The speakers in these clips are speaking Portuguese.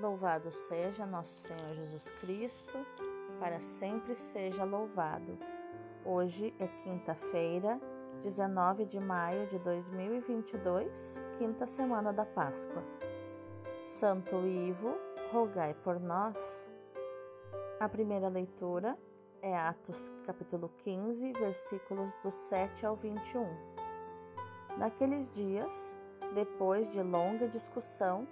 Louvado seja nosso Senhor Jesus Cristo, para sempre seja louvado. Hoje é quinta-feira, 19 de maio de 2022, quinta semana da Páscoa. Santo Ivo, rogai por nós. A primeira leitura é Atos capítulo 15, versículos do 7 ao 21. Naqueles dias, depois de longa discussão,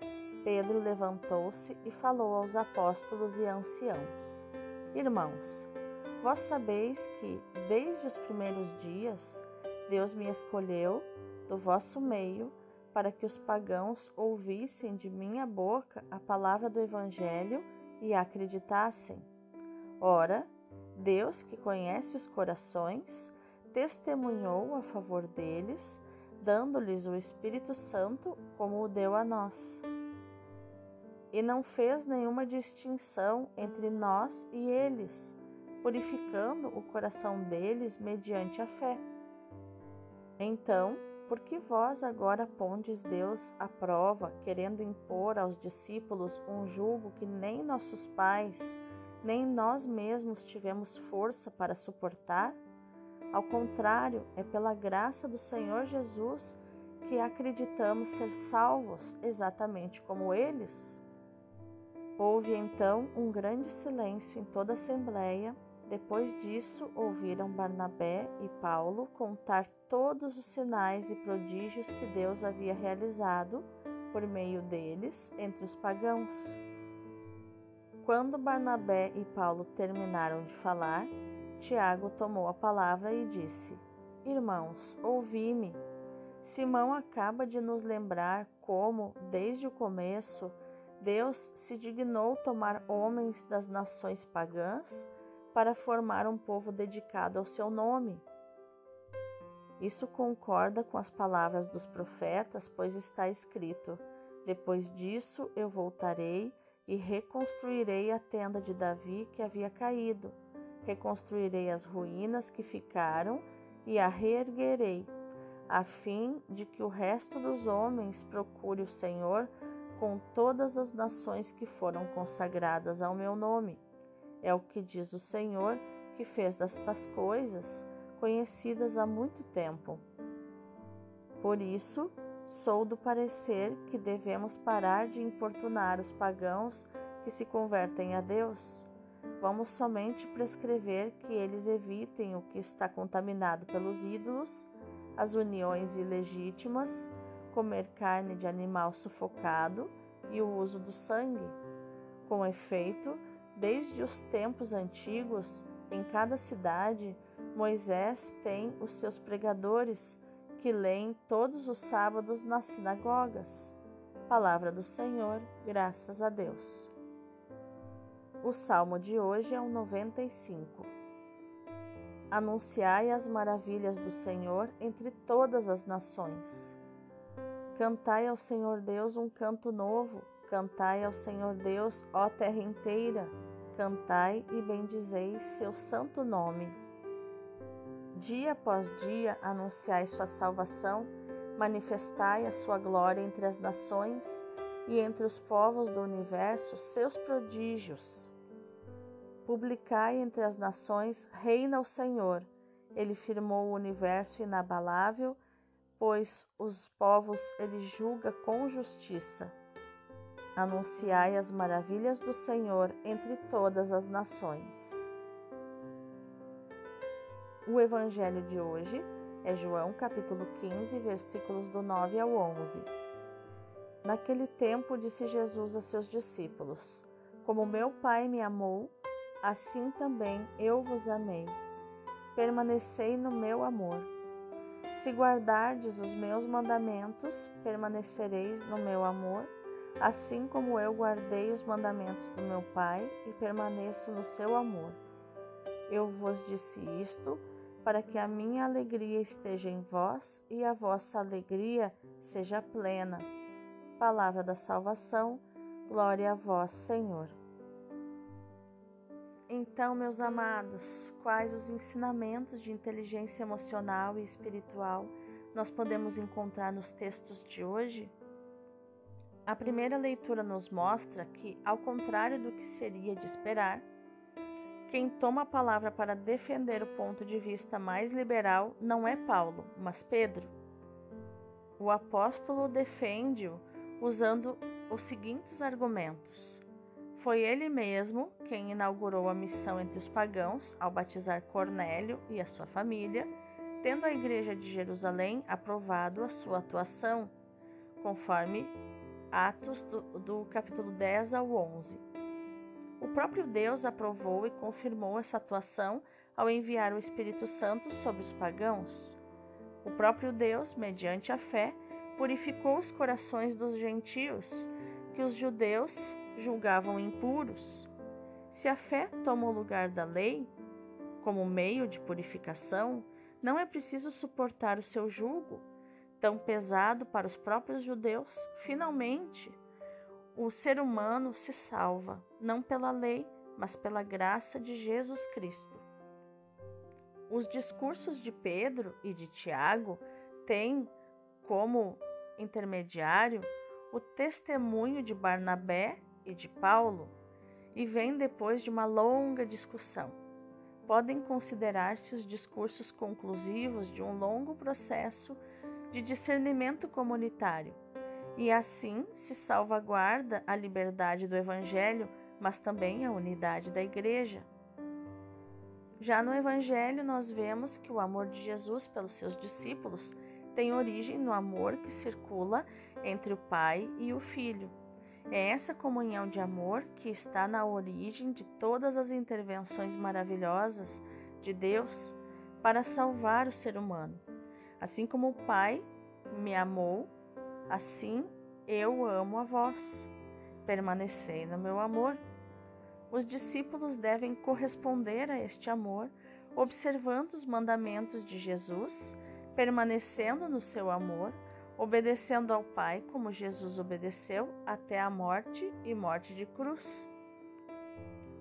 Pedro levantou-se e falou aos apóstolos e anciãos: Irmãos, vós sabeis que, desde os primeiros dias, Deus me escolheu do vosso meio para que os pagãos ouvissem de minha boca a palavra do Evangelho e acreditassem. Ora, Deus, que conhece os corações, testemunhou a favor deles, dando-lhes o Espírito Santo como o deu a nós e não fez nenhuma distinção entre nós e eles, purificando o coração deles mediante a fé. Então, por que vós agora pondes Deus à prova, querendo impor aos discípulos um jugo que nem nossos pais, nem nós mesmos tivemos força para suportar? Ao contrário, é pela graça do Senhor Jesus que acreditamos ser salvos exatamente como eles? Houve então um grande silêncio em toda a assembleia. Depois disso, ouviram Barnabé e Paulo contar todos os sinais e prodígios que Deus havia realizado por meio deles entre os pagãos. Quando Barnabé e Paulo terminaram de falar, Tiago tomou a palavra e disse: Irmãos, ouvi-me. Simão acaba de nos lembrar como, desde o começo, Deus se dignou tomar homens das nações pagãs para formar um povo dedicado ao seu nome. Isso concorda com as palavras dos profetas, pois está escrito: Depois disso eu voltarei e reconstruirei a tenda de Davi que havia caído, reconstruirei as ruínas que ficaram e a reerguerei, a fim de que o resto dos homens procure o Senhor com todas as nações que foram consagradas ao meu nome. É o que diz o Senhor, que fez destas coisas conhecidas há muito tempo. Por isso, sou do parecer que devemos parar de importunar os pagãos que se convertem a Deus. Vamos somente prescrever que eles evitem o que está contaminado pelos ídolos, as uniões ilegítimas, comer carne de animal sufocado e o uso do sangue. Com efeito, desde os tempos antigos, em cada cidade, Moisés tem os seus pregadores que leem todos os sábados nas sinagogas. Palavra do Senhor, graças a Deus. O salmo de hoje é o 95. Anunciai as maravilhas do Senhor entre todas as nações. Cantai ao Senhor Deus um canto novo, cantai ao Senhor Deus, ó terra inteira, cantai e bendizei seu santo nome. Dia após dia anunciai sua salvação, manifestai a sua glória entre as nações e entre os povos do universo seus prodígios. Publicai entre as nações, reina o Senhor. Ele firmou o universo inabalável pois os povos ele julga com justiça. Anunciai as maravilhas do Senhor entre todas as nações. O evangelho de hoje é João capítulo 15, versículos do 9 ao 11. Naquele tempo disse Jesus a seus discípulos: Como meu Pai me amou, assim também eu vos amei. Permanecei no meu amor. Se guardardes os meus mandamentos, permanecereis no meu amor, assim como eu guardei os mandamentos do meu Pai e permaneço no seu amor. Eu vos disse isto para que a minha alegria esteja em vós e a vossa alegria seja plena. Palavra da salvação, glória a vós, Senhor. Então, meus amados, quais os ensinamentos de inteligência emocional e espiritual nós podemos encontrar nos textos de hoje? A primeira leitura nos mostra que, ao contrário do que seria de esperar, quem toma a palavra para defender o ponto de vista mais liberal não é Paulo, mas Pedro. O apóstolo defende-o usando os seguintes argumentos. Foi ele mesmo quem inaugurou a missão entre os pagãos ao batizar Cornélio e a sua família, tendo a Igreja de Jerusalém aprovado a sua atuação, conforme Atos do, do capítulo 10 ao 11. O próprio Deus aprovou e confirmou essa atuação ao enviar o Espírito Santo sobre os pagãos. O próprio Deus, mediante a fé, purificou os corações dos gentios, que os judeus julgavam impuros. Se a fé toma o lugar da lei, como meio de purificação, não é preciso suportar o seu jugo, tão pesado para os próprios judeus. Finalmente, o ser humano se salva, não pela lei, mas pela graça de Jesus Cristo. Os discursos de Pedro e de Tiago têm como intermediário o testemunho de Barnabé e de Paulo e vem depois de uma longa discussão. Podem considerar-se os discursos conclusivos de um longo processo de discernimento comunitário e assim se salvaguarda a liberdade do Evangelho, mas também a unidade da Igreja. Já no Evangelho, nós vemos que o amor de Jesus pelos seus discípulos tem origem no amor que circula entre o Pai e o Filho. É essa comunhão de amor que está na origem de todas as intervenções maravilhosas de Deus para salvar o ser humano. Assim como o Pai me amou, Assim eu amo a vós. Permanecei no meu amor. Os discípulos devem corresponder a este amor, observando os mandamentos de Jesus, permanecendo no seu amor, obedecendo ao Pai como Jesus obedeceu até a morte e morte de cruz.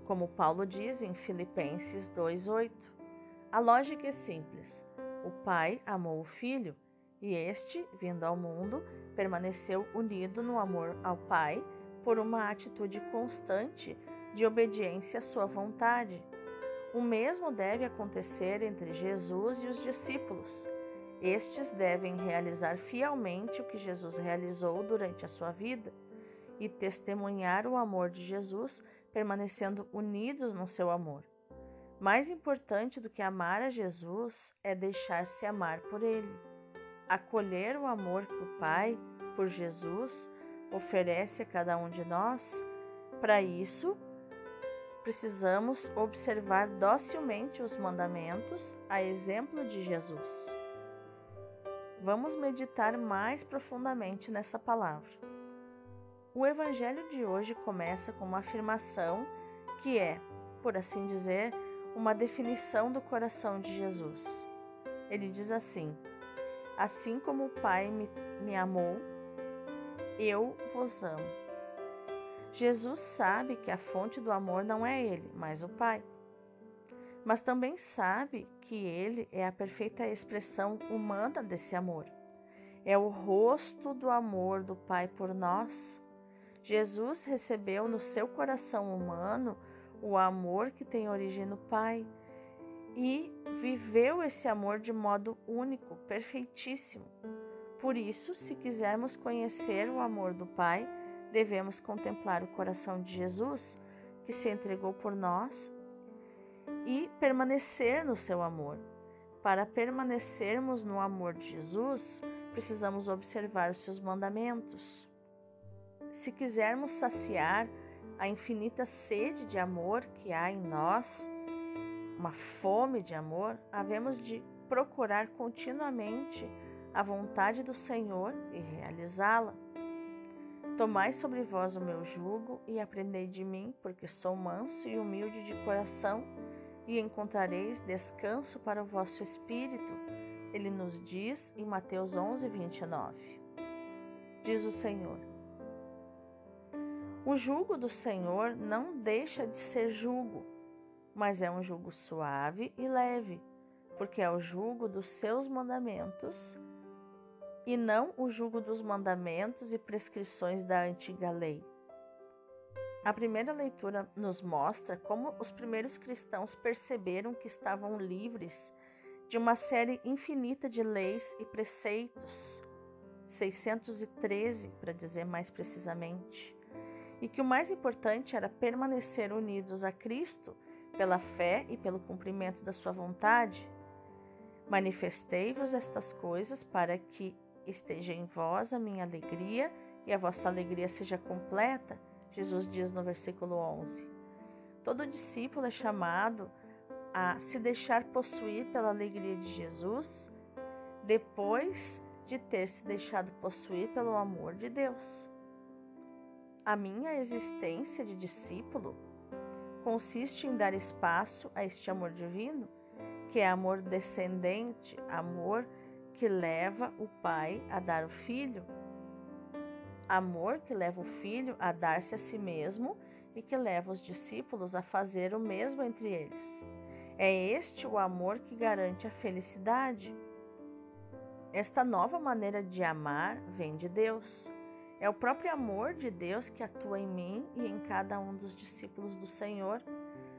Como Paulo diz em Filipenses 2:8. A lógica é simples. O Pai amou o Filho e este, vindo ao mundo, permaneceu unido no amor ao Pai por uma atitude constante de obediência à sua vontade. O mesmo deve acontecer entre Jesus e os discípulos. Estes devem realizar fielmente o que Jesus realizou durante a sua vida e testemunhar o amor de Jesus, permanecendo unidos no seu amor. Mais importante do que amar a Jesus é deixar-se amar por Ele acolher o amor que o Pai, por Jesus, oferece a cada um de nós, para isso, precisamos observar docilmente os mandamentos, a exemplo de Jesus. Vamos meditar mais profundamente nessa palavra. O Evangelho de hoje começa com uma afirmação que é, por assim dizer, uma definição do coração de Jesus. Ele diz assim: Assim como o Pai me, me amou, eu vos amo. Jesus sabe que a fonte do amor não é Ele, mas o Pai. Mas também sabe que Ele é a perfeita expressão humana desse amor. É o rosto do amor do Pai por nós. Jesus recebeu no seu coração humano o amor que tem origem no Pai e viveu esse amor de modo único, perfeitíssimo. Por isso, se quisermos conhecer o amor do Pai, devemos contemplar o coração de Jesus, que se entregou por nós, e permanecer no seu amor. Para permanecermos no amor de Jesus, precisamos observar os seus mandamentos. Se quisermos saciar a infinita sede de amor que há em nós, uma fome de amor, havemos de procurar continuamente a vontade do Senhor e realizá-la. Tomai sobre vós o meu jugo e aprendei de mim, porque sou manso e humilde de coração, e encontrareis descanso para o vosso espírito. Ele nos diz em Mateus 11, 29. Diz o Senhor: O jugo do Senhor não deixa de ser jugo mas é um jugo suave e leve, porque é o jugo dos seus mandamentos e não o jugo dos mandamentos e prescrições da antiga lei. A primeira leitura nos mostra como os primeiros cristãos perceberam que estavam livres de uma série infinita de leis e preceitos, 613 para dizer mais precisamente, e que o mais importante era permanecer unidos a Cristo pela fé e pelo cumprimento da sua vontade. Manifestei-vos estas coisas para que esteja em vós a minha alegria e a vossa alegria seja completa, Jesus diz no versículo 11. Todo discípulo é chamado a se deixar possuir pela alegria de Jesus depois de ter se deixado possuir pelo amor de Deus. A minha existência de discípulo consiste em dar espaço a este amor divino, que é amor descendente, amor que leva o pai a dar o filho, amor que leva o filho a dar-se a si mesmo e que leva os discípulos a fazer o mesmo entre eles. É este o amor que garante a felicidade. Esta nova maneira de amar vem de Deus. É o próprio amor de Deus que atua em mim e em cada um dos discípulos do Senhor.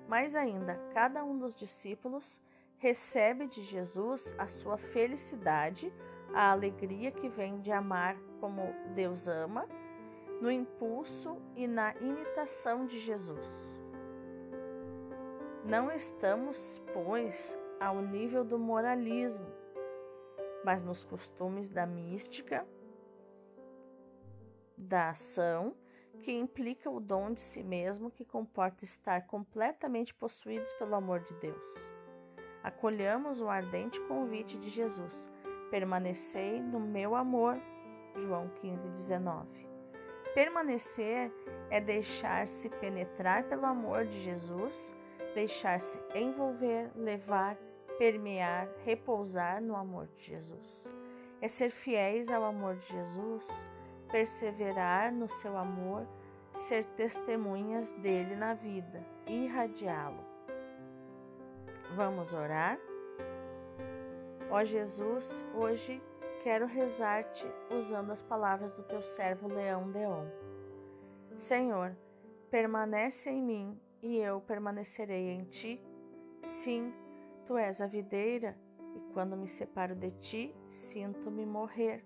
Mais ainda, cada um dos discípulos recebe de Jesus a sua felicidade, a alegria que vem de amar como Deus ama, no impulso e na imitação de Jesus. Não estamos, pois, ao nível do moralismo, mas nos costumes da mística da ação, que implica o dom de si mesmo, que comporta estar completamente possuídos pelo amor de Deus. Acolhamos o ardente convite de Jesus: permanecei no meu amor. João 15, 19. Permanecer é deixar-se penetrar pelo amor de Jesus, deixar-se envolver, levar, permear, repousar no amor de Jesus. É ser fiéis ao amor de Jesus perseverar no seu amor, ser testemunhas dele na vida, irradiá-lo. Vamos orar? Ó Jesus, hoje quero rezar-te usando as palavras do teu servo Leão Deon. Senhor, permanece em mim e eu permanecerei em ti. Sim, tu és a videira, e quando me separo de ti, sinto-me morrer.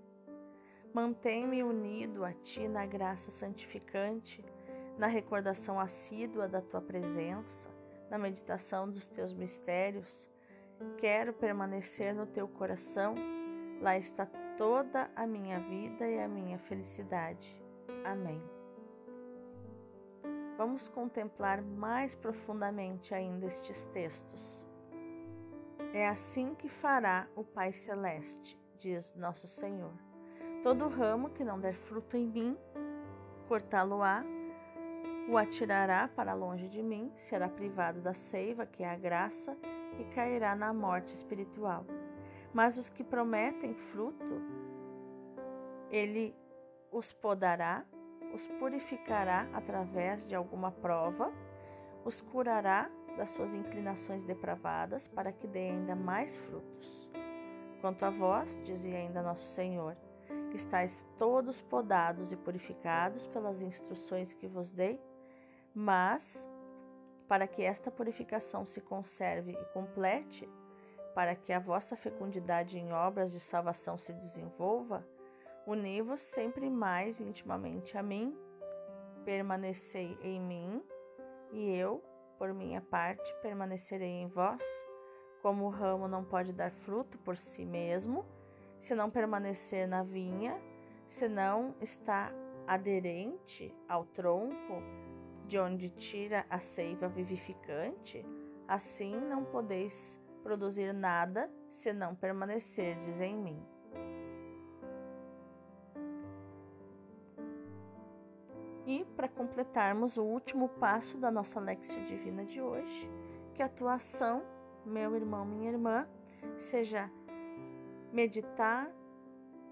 Mantém-me unido a Ti na graça santificante, na recordação assídua da Tua presença, na meditação dos Teus mistérios. Quero permanecer no Teu coração, lá está toda a minha vida e a minha felicidade. Amém. Vamos contemplar mais profundamente ainda estes textos. É assim que fará o Pai Celeste, diz Nosso Senhor. Todo ramo que não der fruto em mim, cortá-lo-á, o atirará para longe de mim, será privado da seiva, que é a graça, e cairá na morte espiritual. Mas os que prometem fruto, ele os podará, os purificará através de alguma prova, os curará das suas inclinações depravadas, para que dê ainda mais frutos. Quanto a vós, dizia ainda nosso Senhor, estáis todos podados e purificados pelas instruções que vos dei, mas para que esta purificação se conserve e complete, para que a vossa fecundidade em obras de salvação se desenvolva, uni-vos sempre mais intimamente a mim, permanecei em mim, e eu, por minha parte, permanecerei em vós. Como o ramo não pode dar fruto por si mesmo, se não permanecer na vinha, se não está aderente ao tronco de onde tira a seiva vivificante, assim não podeis produzir nada se não permanecerdes em mim. E para completarmos o último passo da nossa Lexio Divina de hoje, que a tua ação, meu irmão, minha irmã, seja meditar,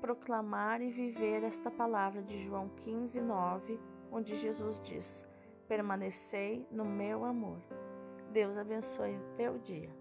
proclamar e viver esta palavra de João 15, 9, onde Jesus diz: Permanecei no meu amor. Deus abençoe o teu dia.